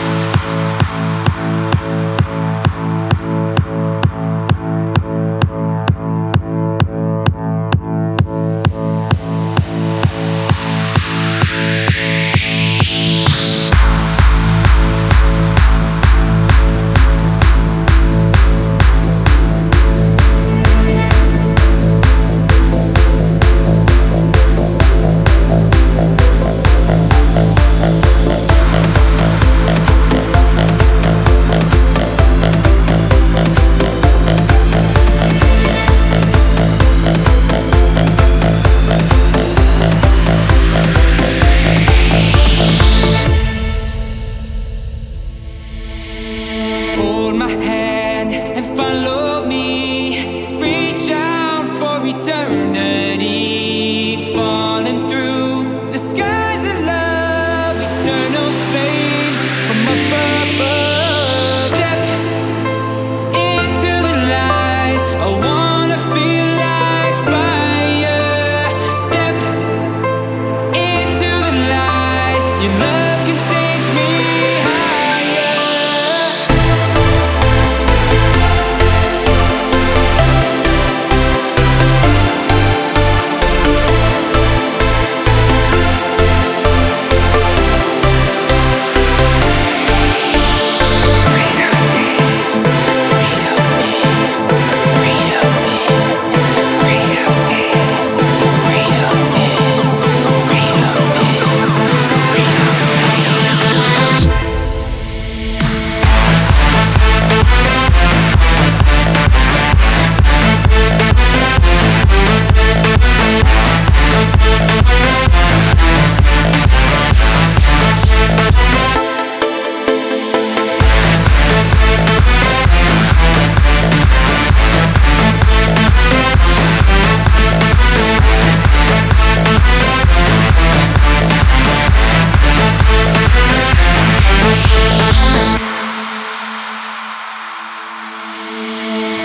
Your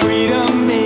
freedom